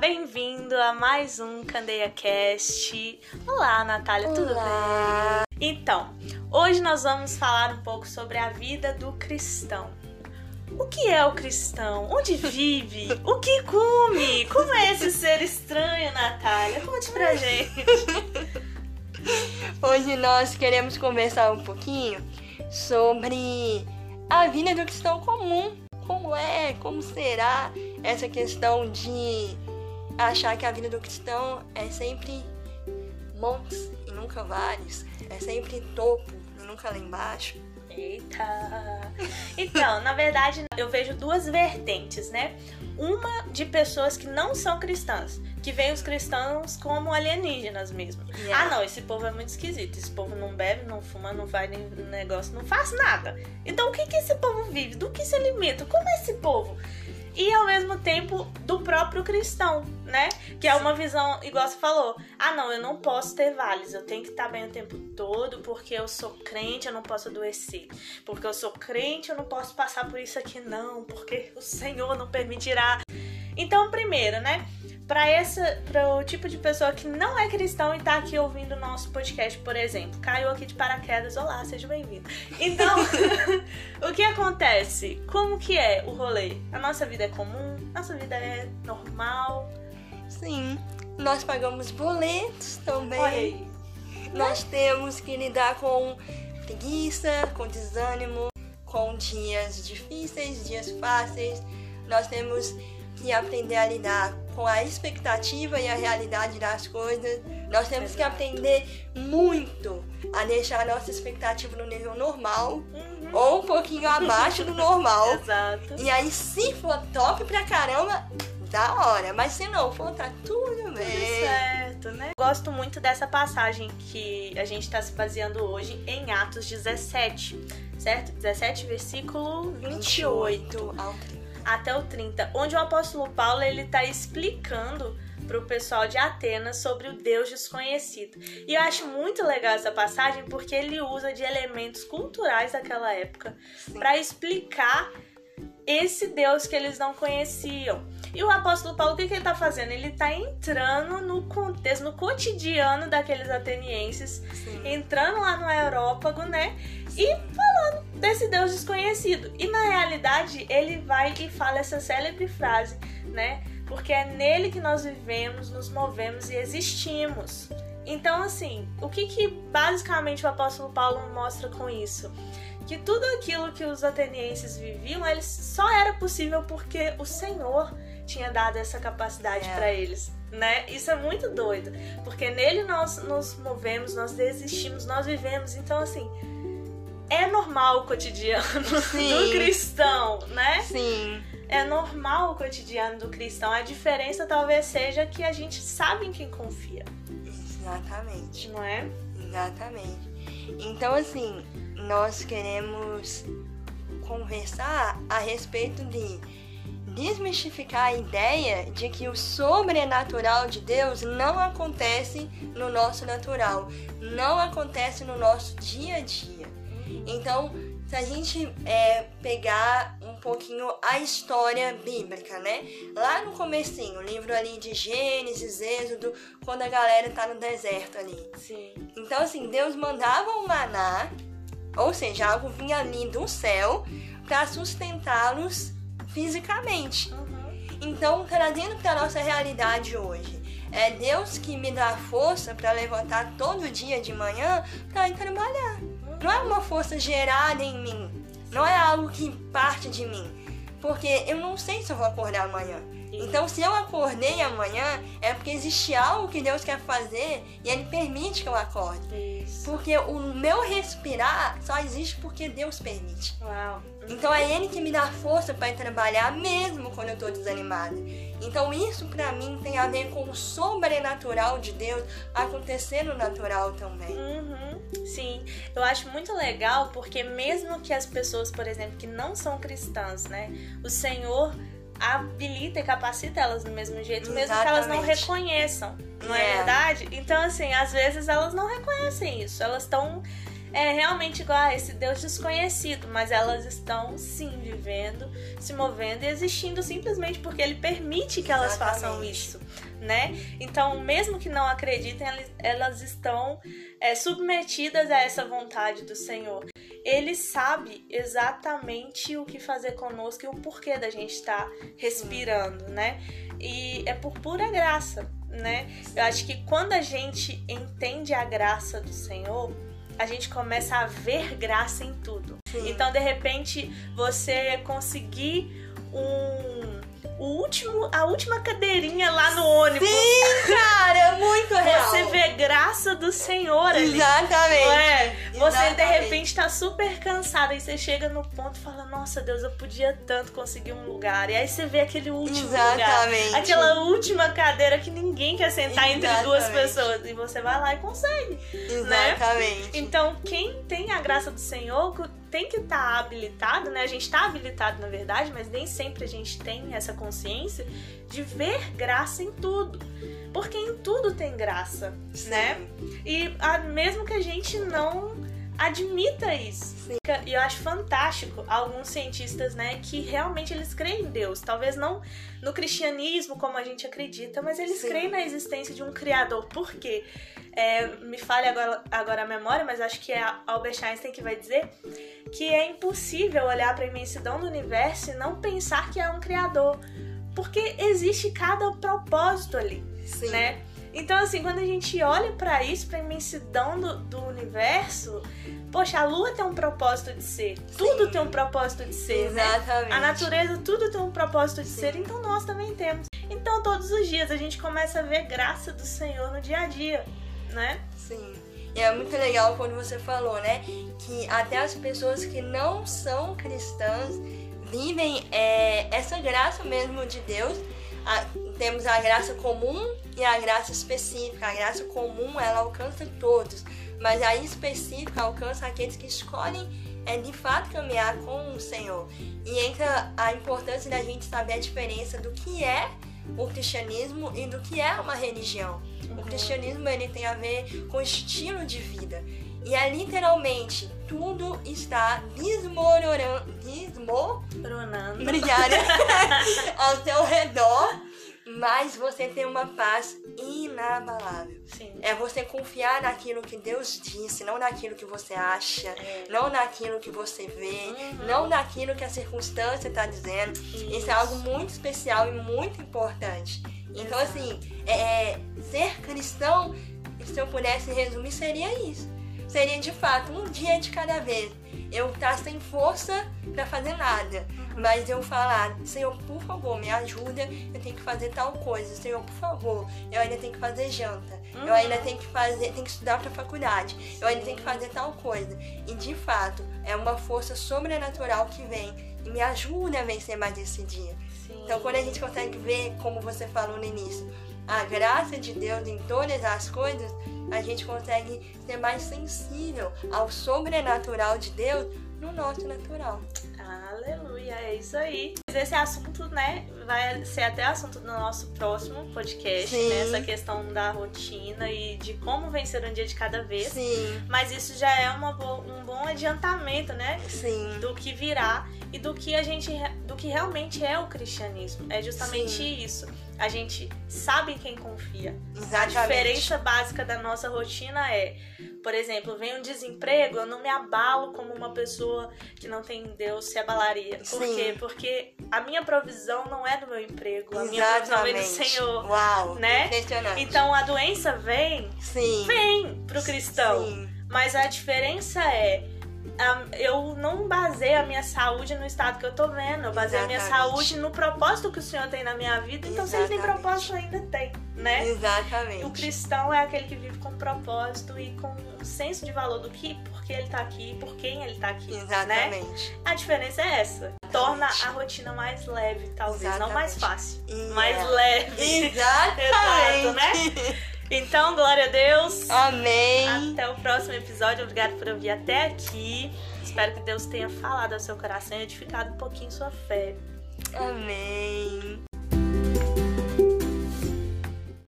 bem-vindo a mais um Candeia Cast. Olá, Natália, tudo Olá. bem? Então, hoje nós vamos falar um pouco sobre a vida do cristão. O que é o cristão? Onde vive? O que come? Como é esse ser estranho, Natália? Conte pra gente. Hoje nós queremos conversar um pouquinho sobre a vida do cristão comum. Como é, como será essa questão de achar que a vida do cristão é sempre montes e nunca vales, é sempre topo e nunca lá embaixo. Eita! Então, na verdade, eu vejo duas vertentes, né? Uma de pessoas que não são cristãs, que veem os cristãos como alienígenas mesmo. Yeah. Ah, não, esse povo é muito esquisito. Esse povo não bebe, não fuma, não vai nem negócio, não faz nada. Então, o que que esse povo vive? Do que se alimenta? Como é esse povo? E ao mesmo tempo do próprio cristão, né? Que é uma visão, igual você falou. Ah, não, eu não posso ter vales, eu tenho que estar bem o tempo todo, porque eu sou crente, eu não posso adoecer. Porque eu sou crente, eu não posso passar por isso aqui, não, porque o Senhor não permitirá. Então, primeiro, né? Para essa, para o tipo de pessoa que não é cristão e tá aqui ouvindo o nosso podcast, por exemplo, caiu aqui de paraquedas, olá, seja bem-vindo. Então, o que acontece? Como que é o rolê? A nossa vida é comum? Nossa vida é normal? Sim, nós pagamos boletos também. Olha aí. Nós temos que lidar com preguiça, com desânimo, com dias difíceis, dias fáceis. Nós temos que aprender a lidar com a expectativa e a realidade das coisas. Nós temos que aprender muito a deixar a nossa expectativa no nível normal Uhum. ou um pouquinho abaixo do normal. Exato. E aí, se for top pra caramba, da hora. Mas se não for, tá tudo Tudo bem. certo, né? Gosto muito dessa passagem que a gente está se baseando hoje em Atos 17, certo? 17, versículo 28 ao 30. Até o 30, onde o apóstolo Paulo ele tá explicando pro pessoal de Atenas sobre o Deus desconhecido. E eu acho muito legal essa passagem porque ele usa de elementos culturais daquela época Sim. para explicar esse Deus que eles não conheciam. E o apóstolo Paulo, o que, que ele tá fazendo? Ele tá entrando no contexto, no cotidiano daqueles atenienses, Sim. entrando lá no aerópago, né? E falando desse Deus desconhecido. E na realidade, ele vai e fala essa célebre frase, né? Porque é nele que nós vivemos, nos movemos e existimos. Então, assim, o que que basicamente o apóstolo Paulo mostra com isso? Que tudo aquilo que os atenienses viviam, eles só era possível porque o Senhor tinha dado essa capacidade É. pra eles, né? Isso é muito doido, porque nele nós nos movemos, nós desistimos, nós vivemos. Então, assim, é normal o cotidiano Sim. do cristão, né? Sim. É normal o cotidiano do cristão. A diferença talvez seja que a gente sabe em quem confia, Exatamente. não é? Exatamente. Então, assim, nós queremos conversar a respeito de desmistificar a ideia de que o sobrenatural de Deus não acontece no nosso natural, não acontece no nosso dia a dia. Então, se a gente é, pegar um pouquinho a história bíblica, né? Lá no comecinho, o livro ali de Gênesis, Êxodo, quando a galera tá no deserto ali. Sim. Então, assim, Deus mandava um maná, ou seja, algo vinha ali do céu para sustentá-los fisicamente. Uhum. Então, trazendo para nossa realidade hoje, é Deus que me dá força para levantar todo dia de manhã para ir trabalhar. Não é uma força gerada em mim, não é algo que parte de mim, porque eu não sei se eu vou acordar amanhã. Então, se eu acordei amanhã, é porque existe algo que Deus quer fazer e Ele permite que eu acorde. Isso. Porque o meu respirar só existe porque Deus permite. Uau. Então é Ele que me dá força para trabalhar mesmo quando eu tô desanimada. Então isso pra mim tem a ver com o sobrenatural de Deus acontecer no natural também. Uhum, sim, eu acho muito legal porque mesmo que as pessoas, por exemplo, que não são cristãs, né, o Senhor habilita e capacita elas do mesmo jeito, mesmo que elas não Exatamente. reconheçam, não é É. verdade? Então, assim, às vezes elas não reconhecem isso, elas estão é realmente igual a esse Deus desconhecido, mas elas estão sim vivendo, se movendo e existindo simplesmente porque ele permite que elas Exatamente. façam isso, né? Então, mesmo que não acreditem, elas- estão é, submetidas a essa vontade do Senhor. Ele sabe exatamente o que fazer conosco e o porquê da gente estar respirando, né? E é por pura graça, né? Eu acho que quando a gente entende a graça do Senhor, a gente começa a ver graça em tudo. Sim. Então, de repente, você conseguir um o último, a última cadeirinha lá no ônibus. Sim, cara, é muito real. Você vê graça do Senhor ali. Exatamente. Não é? Você de Exatamente. repente tá super cansada e você chega no ponto e fala: Nossa Deus, eu podia tanto conseguir um lugar. E aí você vê aquele último Exatamente. lugar, aquela última cadeira que ninguém quer sentar entre duas Exatamente. pessoas. E você vai lá e consegue. Exatamente. Então, quem tem a graça do Senhor tem que estar habilitado, né? A gente está habilitado, na verdade, mas nem sempre a gente tem essa consciência de ver graça em tudo. Porque em tudo tem graça, Sim. né? E a- mesmo que a gente não admita isso. Sim. E eu acho fantástico alguns cientistas, né, que realmente eles creem em Deus. Talvez não no cristianismo como a gente acredita, mas eles Sim. creem na existência de um criador. Por quê? É, me fale agora, agora a memória, mas acho que é Albert Einstein que vai dizer que é impossível olhar para a imensidão do universo e não pensar que é um criador. Porque existe cada propósito ali Sim. né? Então, assim, quando a gente olha pra isso, pra imensidão do, do universo, poxa, a lua tem um propósito de ser, tudo tem um propósito de ser, né? Exatamente. A natureza, tudo tem um propósito de Sim. ser, então nós também temos. Então, todos os dias a gente começa a ver graça do Senhor no dia a dia, né? Sim. E é muito legal quando você falou, né? Que até as pessoas que não são cristãs vivem é, essa graça mesmo de Deus. Temos a graça comum e a graça específica. A graça comum ela alcança todos, mas a específica alcança aqueles que escolhem é de fato caminhar com o Senhor. E entra a importância da gente saber a diferença do que é o cristianismo e do que é uma religião. O cristianismo ele tem a ver com estilo de vida. E é literalmente tudo está desmoronando, desmo, Coronando. obrigada, ao seu redor, mas você tem uma paz inabalável. Sim. É você confiar naquilo que Deus disse, não naquilo que você acha, É. não naquilo que você vê, Uhum. não naquilo que a circunstância está dizendo. Isso é algo muito especial e muito importante. Então, Exato. assim, é, ser cristão, se eu pudesse resumir, seria isso. Seria de fato um dia de cada vez. Eu estar sem força para fazer nada, mas eu falar, Senhor, por favor, me ajuda, eu tenho que fazer tal coisa. Senhor, por favor, eu ainda tenho que fazer janta. Eu ainda tenho que fazer, tenho que estudar para faculdade. Eu ainda tenho que fazer tal coisa. E de fato, é uma força sobrenatural que vem e me ajuda a vencer mais esse dia. Sim. Então, quando a gente consegue ver, como você falou no início, a graça de Deus em todas as coisas, a gente consegue ser mais sensível ao sobrenatural de Deus no nosso natural. Aleluia, é isso aí. Mas esse assunto, né, vai ser até assunto do nosso próximo podcast, Sim. né? Essa questão da rotina e de como vencer um dia de cada vez. Sim, Mas isso já é uma um bom adiantamento, né? sim, Do que virá e do que a gente do que realmente é o cristianismo. É justamente Sim. isso. A gente sabe em quem confia. A exatamente. diferença básica da nossa rotina é, por exemplo, vem um desemprego, eu não me abalo como uma pessoa que não tem Deus se abalaria. Por Sim. quê? Porque a minha provisão não é do meu emprego, a minha provisão vem do Exatamente. Senhor. Uau, né? Então a doença vem, sim, vem pro cristão. sim, Mas a diferença é. Eu não baseio a minha saúde no estado que eu tô vendo. Eu baseio a minha Exatamente. saúde no propósito que o Senhor tem na minha vida. Então, se ele tem Exatamente. propósito, ainda tem, né? exatamente. O cristão é aquele que vive com propósito e com um senso de valor do que, por que ele tá aqui, por quem ele tá aqui, né? Exatamente. A diferença é essa. Torna a rotina mais leve, talvez, não mais fácil, E- mais é. leve. Exatamente. Exato, né? Então, glória a Deus. Amém. Até o próximo episódio. Obrigada por ouvir até aqui. Espero que Deus tenha falado ao seu coração e edificado um pouquinho sua fé. Amém.